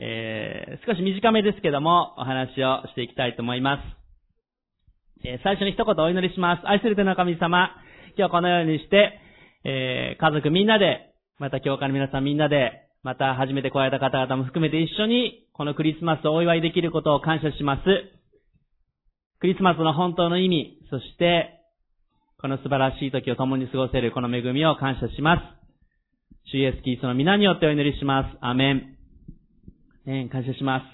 えー、少し短めですけども、お話をしていきたいと思います。えー、最初に一言お祈りします。愛する手の神様、今日このようにして、えー、家族みんなで、また教会の皆さんみんなで、また初めて来られた方々も含めて一緒に、このクリスマスをお祝いできることを感謝します。クリスマスの本当の意味、そして、この素晴らしい時を共に過ごせるこの恵みを感謝します。主イエスキリストの皆によってお祈りします。アメン。えー、感謝します。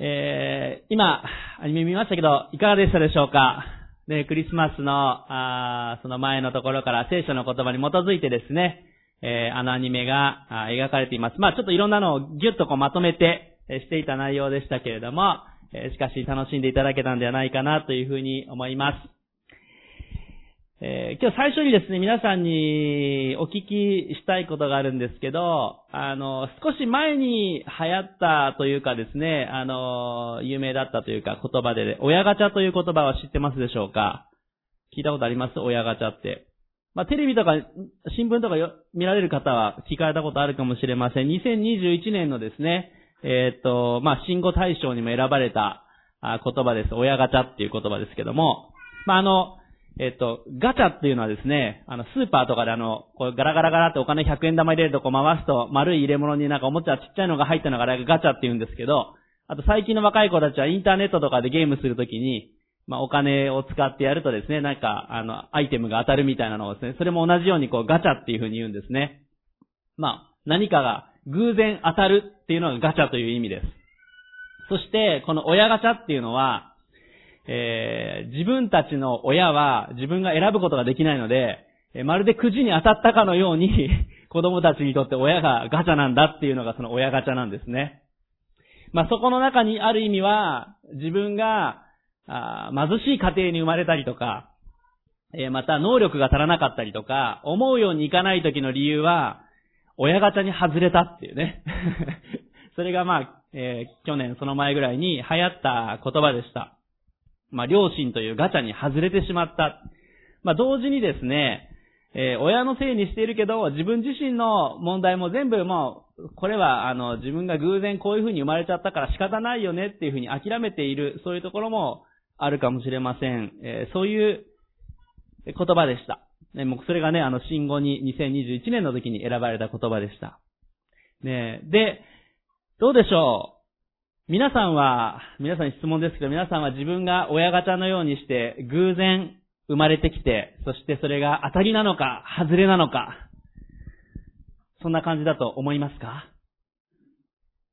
えー、今、アニメ見ましたけど、いかがでしたでしょうか？ね、クリスマスの、あその前のところから聖書の言葉に基づいてですね、えー、あのアニメが描かれています。まあちょっといろんなのをギュッとこうまとめて、えしていた内容でしたけれども、えしかし楽しんでいただけたんではないかなというふうに思います。えー、今日最初にですね、皆さんにお聞きしたいことがあるんですけど、あの、少し前に流行ったというかですね、あの、有名だったというか言葉で、親ガチャという言葉は知ってますでしょうか？聞いたことあります？親ガチャって。まあ、テレビとか新聞とか見られる方は聞かれたことあるかもしれません。2021年のですね、えー、っと、まあ、新語大賞にも選ばれた言葉です。親ガチャっていう言葉ですけども、まあ、あの、えっと、ガチャっていうのはですね、あの、スーパーとかであの、こうガラガラガラってお金100円玉入れるとこう回すと丸い入れ物になんかおもちゃちっちゃいのが入ったのがガチャって言うんですけど、あと最近の若い子たちはインターネットとかでゲームするときに、まあ、お金を使ってやるとですね、なんか、あの、アイテムが当たるみたいなのをですね、それも同じようにこうガチャっていう風に言うんですね。まあ、何かが偶然当たるっていうのがガチャという意味です。そして、この親ガチャっていうのは、えー、自分たちの親は自分が選ぶことができないので、えまるでくじに当たったかのように 子供たちにとって親がガチャなんだっていうのがその親ガチャなんですね。まあ、そこの中にある意味は、自分が、あ貧しい家庭に生まれたりとか、えー、また能力が足らなかったりとか、思うようにいかない時の理由は、親ガチャに外れたっていうね。それがまあ、えー、去年その前ぐらいに流行った言葉でした。まあ、両親というガチャに外れてしまった。まあ、同時にですね、えー、親のせいにしているけど、自分自身の問題も全部もう、これは、あの、自分が偶然こういう風に生まれちゃったから仕方ないよねっていう風に諦めている、そういうところもあるかもしれません。えー、そういう言葉でした。ね、もうそれがね、あの、新語に2021年の時に選ばれた言葉でした。ね、で、どうでしょう？皆さんは、皆さんに質問ですけど、皆さんは自分が親ガチャのようにして偶然生まれてきて、そしてそれが当たりなのか、外れなのか、そんな感じだと思いますか？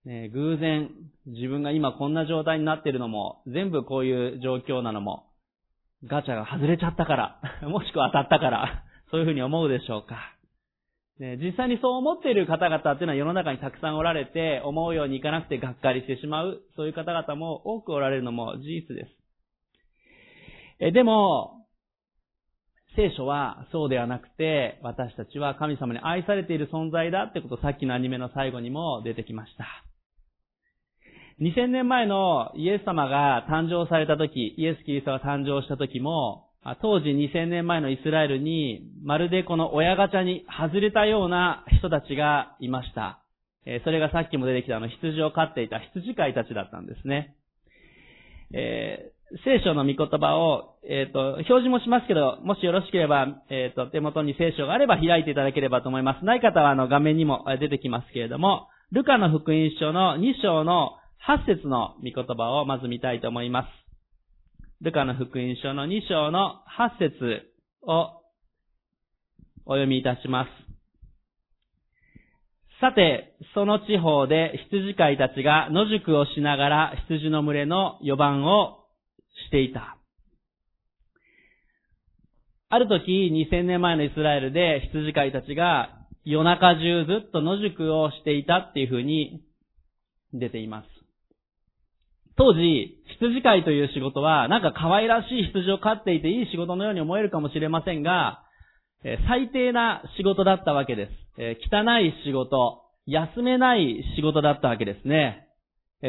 ね、偶然、自分が今こんな状態になっているのも、全部こういう状況なのも、ガチャが外れちゃったから、もしくは当たったから、そういうふうに思うでしょうか？ね、実際にそう思っている方々っていうのは世の中にたくさんおられて、思うようにいかなくてがっかりしてしまう、そういう方々も多くおられるのも事実です。えでも、聖書はそうではなくて、私たちは神様に愛されている存在だってことさっきのアニメの最後にも出てきました。2000年前のイエス様が誕生された時、イエス・キリストが誕生した時も、当時2000年前のイスラエルに、まるでこの親ガチャに外れたような人たちがいました。えそれがさっきも出てきたあの羊を飼っていた羊飼いたちだったんですね。えー、聖書の御言葉を、えっ、ー、と、表示もしますけど、もしよろしければ、えっ、ー、と、手元に聖書があれば開いていただければと思います。ない方はあの画面にも出てきますけれども、ルカの福音書の2章の8節の御言葉をまず見たいと思います。ルカの福音書の2章の8節をお読みいたします。さて、その地方で羊飼いたちが野宿をしながら羊の群れの予番をしていた。ある時、2000年前のイスラエルで羊飼いたちが夜中中ずっと野宿をしていたっていうふうに出ています。当時、羊飼いという仕事は、なんか可愛らしい羊を飼っていていい仕事のように思えるかもしれませんが、最低な仕事だったわけです。汚い仕事、休めない仕事だったわけですね。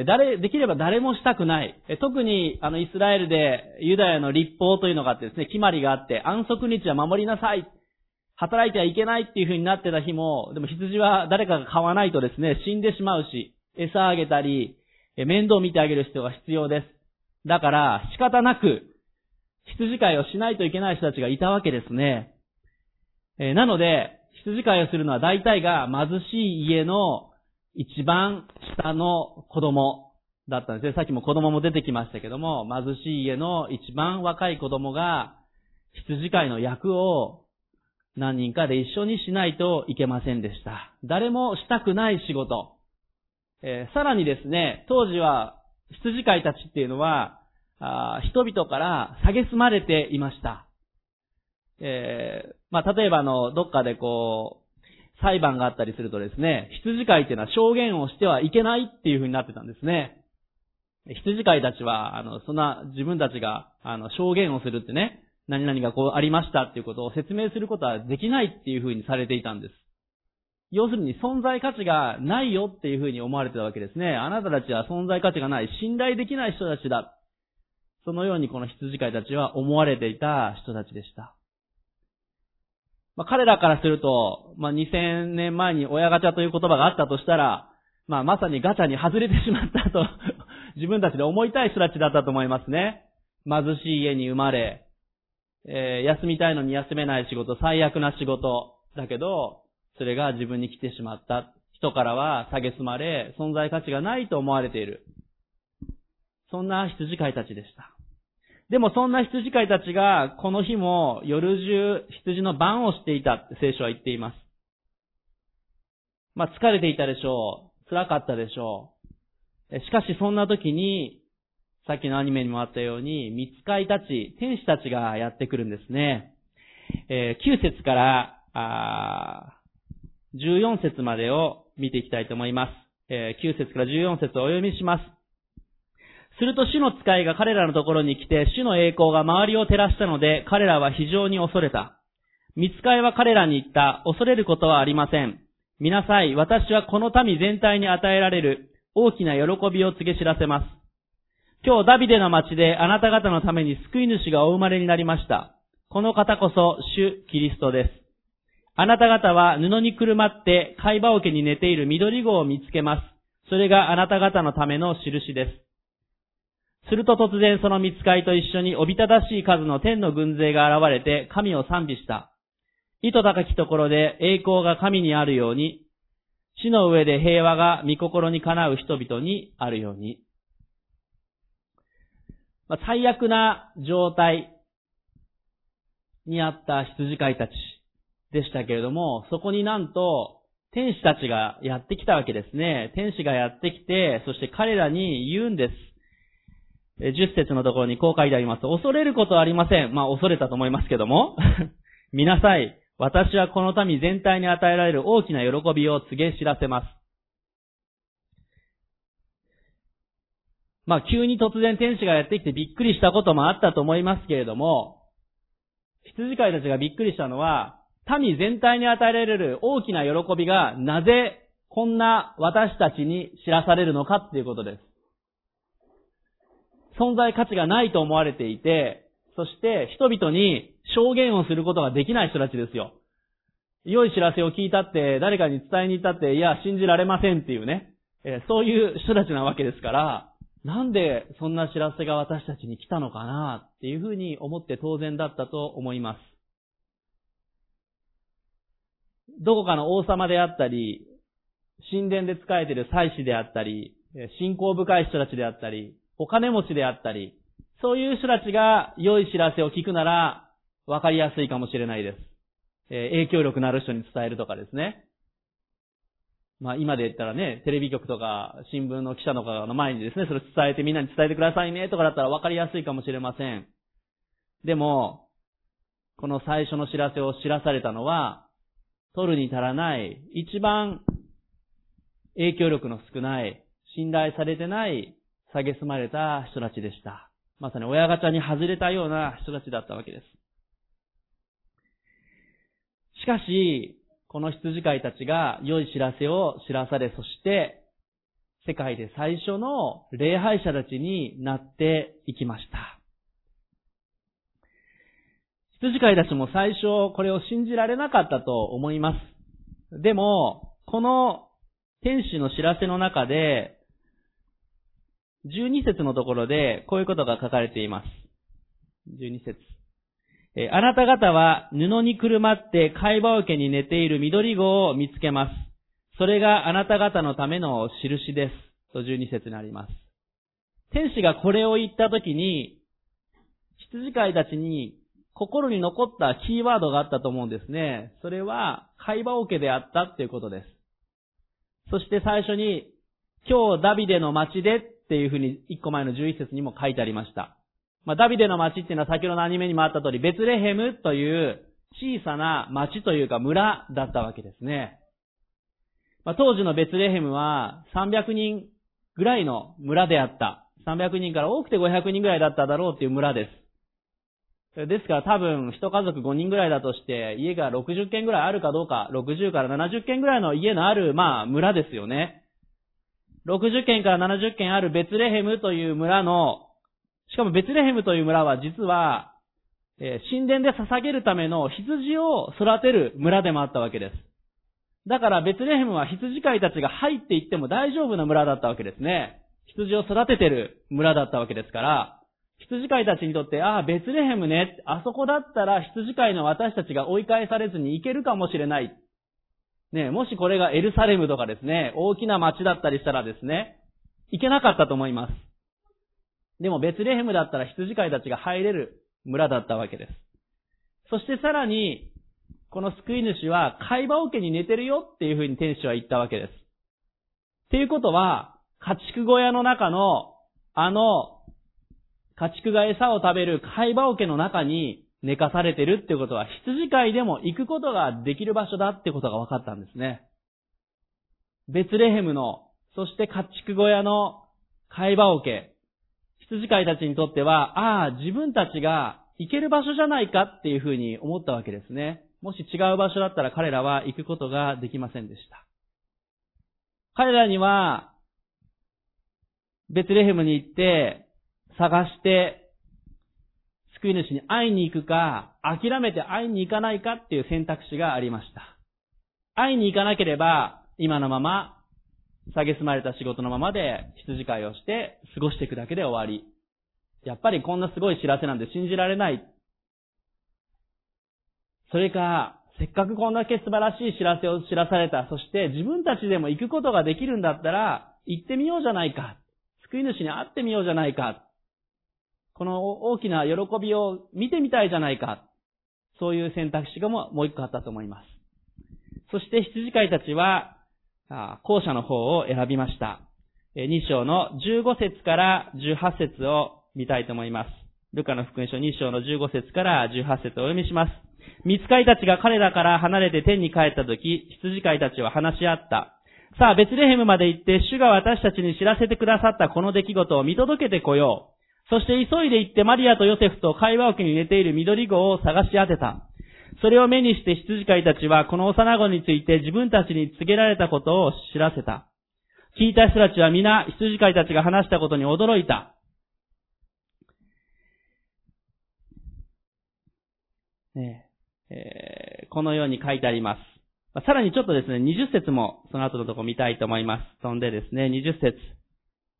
誰、できれば誰もしたくない。特に、あの、イスラエルでユダヤの立法というのがあってですね、決まりがあって、安息日は守りなさい。働いてはいけないっていう風になってた日も、でも羊は誰かが買わないとですね、死んでしまうし、餌あげたり、面倒を見てあげる人が必要です。だから仕方なく羊飼いをしないといけない人たちがいたわけですね。えなので、羊飼いをするのは大体が貧しい家の一番下の子供だったんですね。さっきも子供も出てきましたけども、貧しい家の一番若い子供が羊飼いの役を何人かで一緒にしないといけませんでした。誰もしたくない仕事。えー、さらにですね、当時は羊飼いたちっていうのは、あ人々から蔑まれていました。えー、まあ、例えばの、どっかでこう、裁判があったりするとですね、羊飼いっていうのは証言をしてはいけないっていう風になってたんですね。羊飼いたちは、あの、そんな自分たちが、あの、証言をするってね、何々がこうありましたっていうことを説明することはできないっていう風にされていたんです。要するに存在価値がないよっていう風に思われてたわけですね。あなたたちは存在価値がない、信頼できない人たちだ。そのようにこの羊飼いたちは思われていた人たちでした。まあ、彼らからすると、まあ、2000年前に親ガチャという言葉があったとしたら、まあ、まさにガチャに外れてしまったと 自分たちで思いたい人たちだったと思いますね。貧しい家に生まれ、えー、休みたいのに休めない仕事、最悪な仕事だけど、それが自分に来てしまった。人からは蔑まれ、存在価値がないと思われている。そんな羊飼いたちでした。でもそんな羊飼いたちが、この日も夜中羊の番をしていたって聖書は言っています。まあ疲れていたでしょう。辛かったでしょう。しかしそんな時に、さっきのアニメにもあったように、見つかいたち、天使たちがやってくるんですね。えー、9節から、あ14節までを見ていきたいと思います。9節から14節をお読みします。すると主の使いが彼らのところに来て、主の栄光が周りを照らしたので、彼らは非常に恐れた。見つかいは彼らに言った、恐れることはありません。見なさい、私はこの民全体に与えられる大きな喜びを告げ知らせます。今日ダビデの町であなた方のために救い主がお生まれになりました。この方こそ主キリストです。あなた方は布にくるまって貝羽桶に寝ている緑号を見つけます。それがあなた方のための印です。すると突然その見つかいと一緒におびただしい数の天の軍勢が現れて神を賛美した。意図高きところで栄光が神にあるように、地の上で平和が御心にかなう人々にあるように。まあ、最悪な状態にあった羊飼いたちでしたけれども、そこになんと天使たちがやってきたわけですね。天使がやってきて、そして彼らに言うんです。10節のところにこう書いてあります。恐れることはありません。まあ恐れたと思いますけども。見なさい。私はこの民全体に与えられる大きな喜びを告げ知らせます。まあ急に突然天使がやってきてびっくりしたこともあったと思いますけれども、羊飼いたちがびっくりしたのは、民全体に与えられる大きな喜びがなぜこんな私たちに知らされるのかっていうことです。存在価値がないと思われていて、そして人々に証言をすることができない人たちですよ。良い知らせを聞いたって、誰かに伝えに行ったって、いや、信じられませんっていうね、えそういう人たちなわけですから、なんでそんな知らせが私たちに来たのかなっていうふうに思って当然だったと思います。どこかの王様であったり、神殿で仕えている祭司であったり、信仰深い人たちであったり、お金持ちであったり、そういう人たちが良い知らせを聞くなら、わかりやすいかもしれないです。えー、影響力のある人に伝えるとかですね。まあ今で言ったらね、テレビ局とか新聞の記者の方の前にですね、それ伝えてみんなに伝えてくださいねとかだったらわかりやすいかもしれません。でも、この最初の知らせを知らされたのは、取るに足らない、一番影響力の少ない、信頼されてない蔑まれた人たちでした。まさに親ガチャに外れたような人たちだったわけです。しかし、この羊飼いたちが良い知らせを知らされ、そして、世界で最初の礼拝者たちになっていきました。羊飼いたちも最初これを信じられなかったと思います。でも、この天使の知らせの中で、12節のところでこういうことが書かれています。12節えあなた方は布にくるまって貝羽桶に寝ている緑子を見つけます。それがあなた方のための印です。と12節にあります。天使がこれを言ったときに、羊飼いたちに心に残ったキーワードがあったと思うんですね。それは、貝羽桶であったっていうことです。そして最初に、今日ダビデの町でっていうふうに一個前の11節にも書いてありました。まあ、ダビデの町っていうのは先ほどのアニメにもあった通り、ベツレヘムという小さな町というか村だったわけですね。まあ、当時のベツレヘムは300人ぐらいの村であった。300人から多くて500人ぐらいだっただろうっていう村です。ですから多分一家族5人ぐらいだとして家が60軒ぐらいあるかどうか、60から70軒ぐらいの家のある、まあ村ですよね。60軒から70軒あるベツレヘムという村のしかもベツレヘムという村は実は、え、神殿で捧げるための羊を育てる村でもあったわけです。だからベツレヘムは羊飼いたちが入っていっても大丈夫な村だったわけですね。羊を育ててる村だったわけですから、羊飼いたちにとって、ああ、ベツレヘムね、あそこだったら羊飼いの私たちが追い返されずに行けるかもしれない。ね、もしこれがエルサレムとかですね、大きな町だったりしたらですね、行けなかったと思います。でもベツレヘムだったら羊飼いたちが入れる村だったわけです。そしてさらに、この救い主は貝羽桶に寝てるよっていうふうに天使は言ったわけです。っていうことは、家畜小屋の中の、あの、家畜が餌を食べる貝羽桶の中に寝かされてるってことは、羊飼いでも行くことができる場所だってことが分かったんですね。ベツレヘムの、そして家畜小屋の貝羽桶、羊飼いたちにとっては、ああ、自分たちが行ける場所じゃないかっていうふうに思ったわけですね。もし違う場所だったら彼らは行くことができませんでした。彼らには、ベツレヘムに行って、探して、救い主に会いに行くか、諦めて会いに行かないかっていう選択肢がありました。会いに行かなければ、今のまま蔑まれた仕事のままで羊飼いをして過ごしていくだけで終わり。やっぱりこんなすごい知らせなんで信じられない。それか、せっかくこんだけ素晴らしい知らせを知らされた。そして自分たちでも行くことができるんだったら、行ってみようじゃないか。救い主に会ってみようじゃないか。この大きな喜びを見てみたいじゃないか。そういう選択肢がもう一個あったと思います。そして羊飼いたちは後者の方を選びました。2章の15節から18節を見たいと思います。ルカの福音書2章の15節から18節をお読みします。見つかいたちが彼らから離れて天に帰った時、羊飼いたちは話し合った。さあ、ベツレヘムまで行って、主が私たちに知らせてくださったこの出来事を見届けてこよう。そして急いで行ってマリアとヨセフと会話桶に寝ている緑子を探し当てた。それを目にして羊飼いたちはこの幼子について自分たちに告げられたことを知らせた。聞いた人たちは皆羊飼いたちが話したことに驚いた。ねえー、このように書いてあります。さらにちょっとですね、20節もその後のとこ見たいと思います。飛んでですね、20節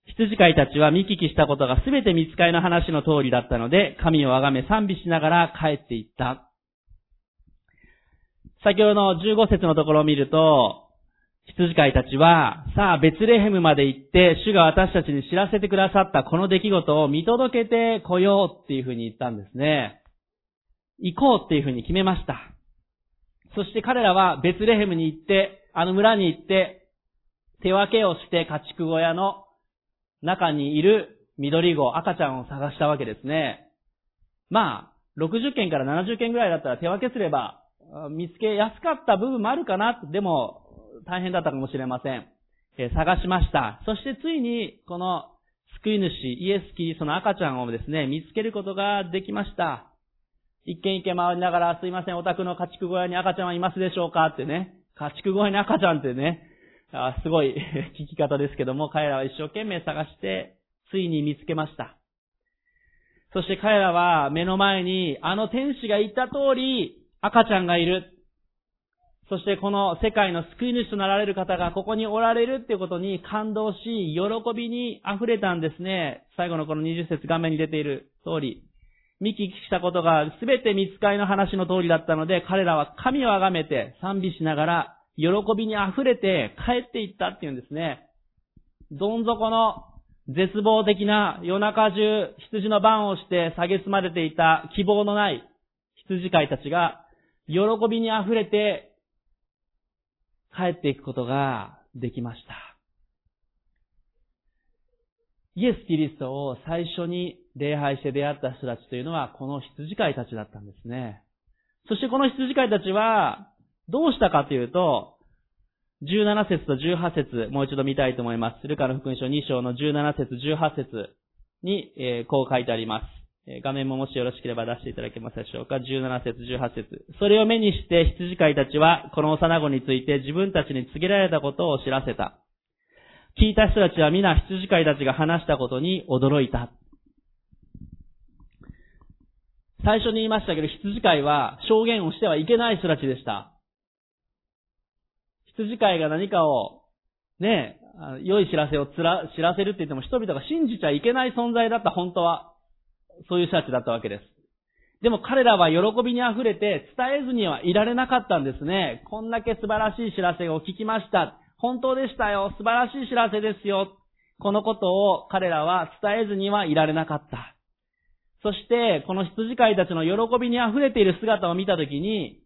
羊飼いたちは見聞きしたことがすべて見つかいの話の通りだったので、神をあがめ賛美しながら帰っていった。先ほどの15節のところを見ると、羊飼いたちは、さあ、ベツレヘムまで行って、主が私たちに知らせてくださったこの出来事を見届けてこようっていうふうに言ったんですね。行こうっていうふうに決めました。そして彼らはベツレヘムに行って、あの村に行って、手分けをして家畜小屋の中にいる緑子、赤ちゃんを探したわけですね。まあ、60件から70件ぐらいだったら手分けすれば見つけやすかった部分もあるかな。でも、大変だったかもしれません。え、探しました。そしてついに、この救い主、イエス・キリストの赤ちゃんをですね、見つけることができました。一軒一軒回りながら、すいません、お宅の家畜小屋に赤ちゃんはいますでしょうかってね。家畜小屋に赤ちゃんってね、あすごい 聞き方ですけども、彼らは一生懸命探して、ついに見つけました。そして彼らは目の前にあの天使が言った通り赤ちゃんがいる。そしてこの世界の救い主となられる方がここにおられるっていうことに感動し、喜びに溢れたんですね。最後のこの20節画面に出ている通り。見聞きしたことが全て見つかりの話の通りだったので、彼らは神をあがめて賛美しながら、喜びに溢れて帰っていったっていうんですね。どん底の絶望的な夜中中羊の番をして蔑まれていた希望のない羊飼いたちが喜びに溢れて帰っていくことができました。イエス・キリストを最初に礼拝して出会った人たちというのはこの羊飼いたちだったんですね。そしてこの羊飼いたちはどうしたかというと、17節と18節もう一度見たいと思います。ルカの福音書2章の17節18節に、えー、こう書いてあります。画面ももしよろしければ出していただけますでしょうか。17節18節それを目にして羊飼いたちはこの幼子について自分たちに告げられたことを知らせた。聞いた人たちは皆羊飼いたちが話したことに驚いた。最初に言いましたけど、羊飼いは証言をしてはいけない人たちでした。羊飼いが何かを、ね、良い知らせをつら知らせるって言っても人々が信じちゃいけない存在だった、本当は。そういう人たちだったわけです。でも彼らは喜びに溢れて伝えずにはいられなかったんですね。こんだけ素晴らしい知らせを聞きました。本当でしたよ。素晴らしい知らせですよ。このことを彼らは伝えずにはいられなかった。そして、この羊飼いたちの喜びに溢れている姿を見たときに、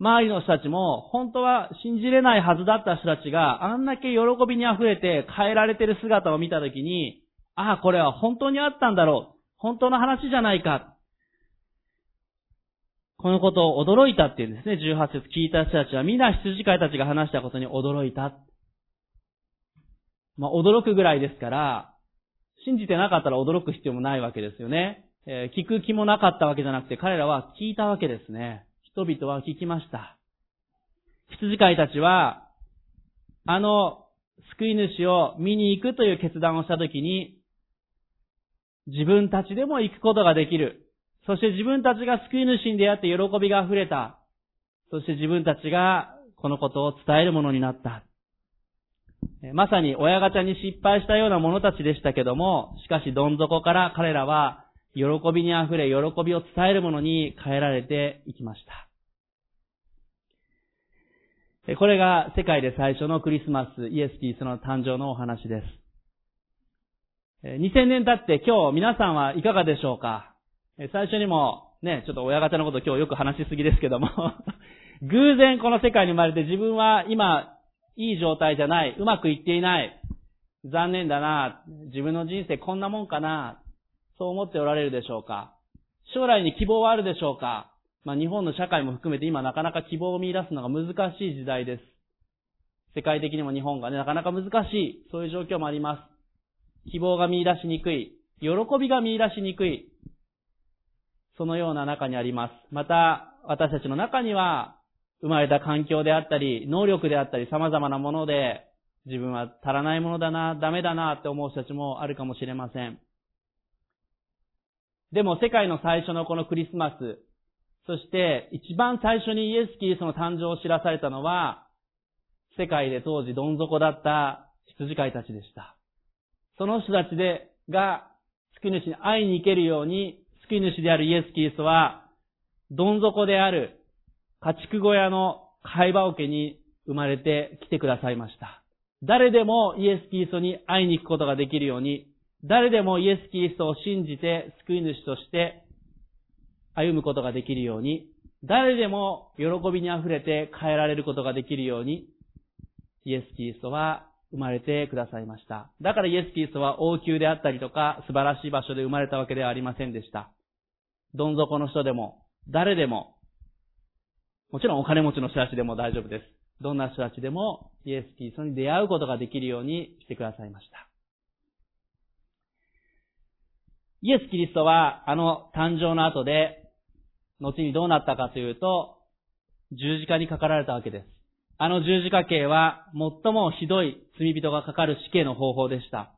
周りの人たちも、本当は信じれないはずだった人たちがあんだけ喜びに溢れて変えられてる姿を見たときに、ああ、これは本当にあったんだろう。本当の話じゃないか。このことを驚いたっていうんですね。18節聞いた人たちは皆羊飼いたちが話したことに驚いた。まあ、驚くぐらいですから、信じてなかったら驚く必要もないわけですよね。えー、聞く気もなかったわけじゃなくて、彼らは聞いたわけですね。人々は聞きました。羊飼いたちは、あの救い主を見に行くという決断をしたときに、自分たちでも行くことができる。そして自分たちが救い主に出会って喜びが溢れた。そして自分たちがこのことを伝えるものになった。まさに親ガチャに失敗したような者たちでしたけども、しかしどん底から彼らは喜びに溢れ、喜びを伝えるものに変えられていきました。これが世界で最初のクリスマス、イエス・キリストの誕生のお話です。2000年経って今日皆さんはいかがでしょうか？最初にもね、ちょっと親方のこと今日よく話しすぎですけども。偶然この世界に生まれて自分は今いい状態じゃない、うまくいっていない、残念だな、自分の人生こんなもんかな、そう思っておられるでしょうか？将来に希望はあるでしょうか？まあ、日本の社会も含めて今なかなか希望を見出すのが難しい時代です。世界的にも日本がね、なかなか難しい、そういう状況もあります。希望が見出しにくい、喜びが見出しにくい、そのような中にあります。また、私たちの中には、生まれた環境であったり、能力であったり、様々なもので、自分は足らないものだな、ダメだなって思う人たちもあるかもしれません。でも世界の最初のこのクリスマス、そして一番最初にイエス・キリストの誕生を知らされたのは、世界で当時どん底だった羊飼いたちでした。その人たちで、が、救い主に会いに行けるように、救い主であるイエス・キリストは、どん底である家畜小屋の会話桶に生まれてきてくださいました。誰でもイエス・キリストに会いに行くことができるように、誰でもイエス・キリストを信じて救い主として歩むことができるように、誰でも喜びに溢れて変えられることができるように、イエス・キリストは生まれてくださいました。だからイエス・キリストは王宮であったりとか素晴らしい場所で生まれたわけではありませんでした。どん底の人でも、誰でも、もちろんお金持ちの人たちでも大丈夫です。どんな人たちでもイエス・キリストに出会うことができるようにしてくださいました。イエス・キリストはあの誕生の後で後にどうなったかというと、十字架にかかられたわけです。あの十字架刑は最もひどい罪人がかかる死刑の方法でした。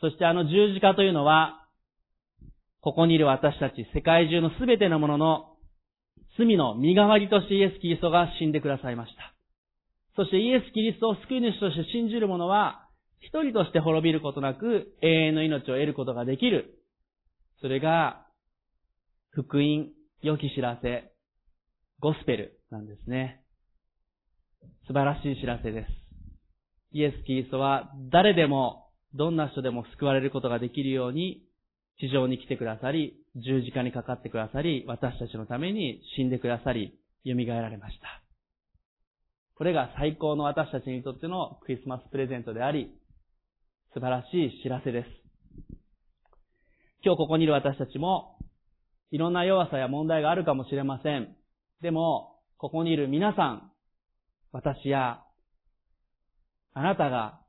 そしてあの十字架というのは、ここにいる私たち、世界中のすべてのものの罪の身代わりとしてイエス・キリストが死んでくださいました。そしてイエス・キリストを救い主として信じる者は、一人として滅びることなく永遠の命を得ることができる。それが、福音、良き知らせ、ゴスペルなんですね。素晴らしい知らせです。イエス・キリストは誰でも、どんな人でも救われることができるように、地上に来てくださり、十字架にかかってくださり、私たちのために死んでくださり、蘇られました。これが最高の私たちにとってのクリスマスプレゼントであり、素晴らしい知らせです。今日ここにいる私たちも、いろんな弱さや問題があるかもしれません。でも、ここにいる皆さん、私や、あなたが、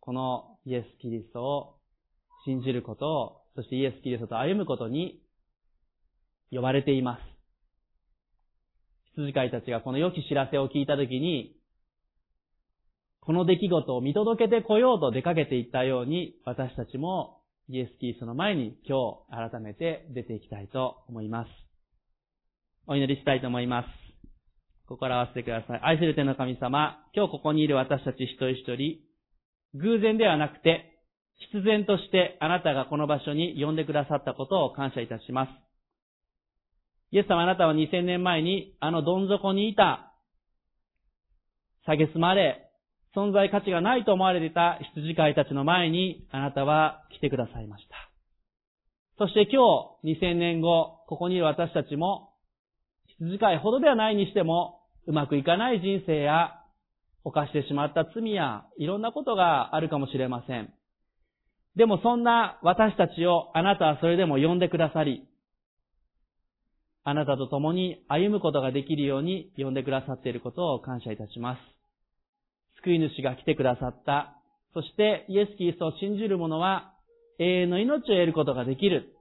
このイエス・キリストを信じることを、そしてイエス・キリストと歩むことに呼ばれています。羊飼いたちがこの良き知らせを聞いたときに、この出来事を見届けてこようと出かけていったように、私たちもイエス・キリスの前に今日改めて出ていきたいと思います。お祈りしたいと思います。心合わせてください。愛する天の神様、今日ここにいる私たち一人一人、偶然ではなくて、必然としてあなたがこの場所に呼んでくださったことを感謝いたします。イエス様あなたは2000年前にあのどん底にいた、蔑まれ、存在価値がないと思われていた羊飼いたちの前にあなたは来てくださいました。そして今日2000年後、ここにいる私たちも羊飼いほどではないにしてもうまくいかない人生や犯してしまった罪やいろんなことがあるかもしれません。でもそんな私たちをあなたはそれでも呼んでくださり、あなたと共に歩むことができるように呼んでくださっていることを感謝いたします。救い主が来てくださった。そしてイエス・キリストを信じる者は永遠の命を得ることができる。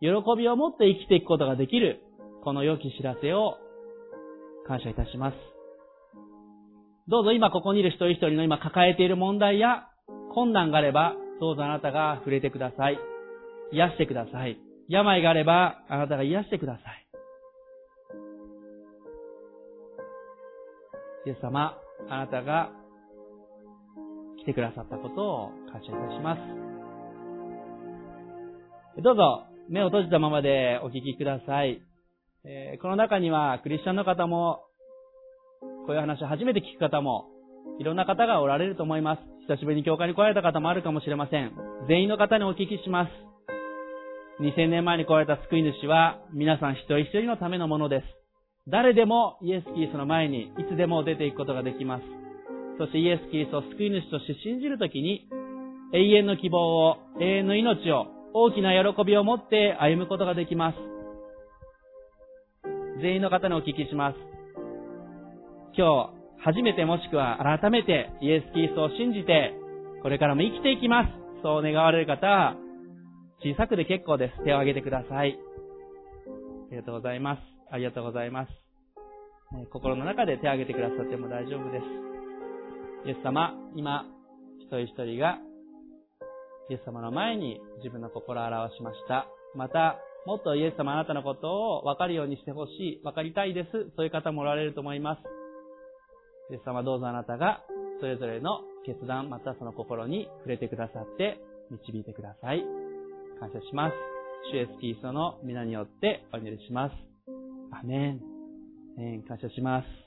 喜びを持って生きていくことができる。この良き知らせを感謝いたします。どうぞ今ここにいる一人一人の今抱えている問題や困難があれば、どうぞあなたが触れてください。癒してください。病があれば、あなたが癒してください。イエス様、あなたが来てくださったことを感謝いたします。どうぞ、目を閉じたままでお聞きください。えー、この中にはクリスチャンの方も、こういう話を初めて聞く方も、いろんな方がおられると思います。久しぶりに教会に来られた方もあるかもしれません。全員の方にお聞きします。2000年前に来られた救い主は、皆さん一人一人のためのものです。誰でもイエス・キリストの前にいつでも出ていくことができます。そしてイエス・キリストを救い主として信じるときに、永遠の希望を、永遠の命を、大きな喜びを持って歩むことができます。全員の方にお聞きします。今日、初めてもしくは改めてイエス・キリストを信じて、これからも生きていきます。そう願われる方、小さくで結構です。手を挙げてください。ありがとうございます。ありがとうございます。心の中で手を挙げてくださっても大丈夫です。イエス様、今、一人一人が、イエス様の前に自分の心を表しました。また、もっとイエス様あなたのことを分かるようにしてほしい、分かりたいです。そういう方もおられると思います。イエス様どうぞあなたが、それぞれの決断、またその心に触れてくださって、導いてください。感謝します。主イエスキリストの皆によってお祈りします。アメン。え、感謝します。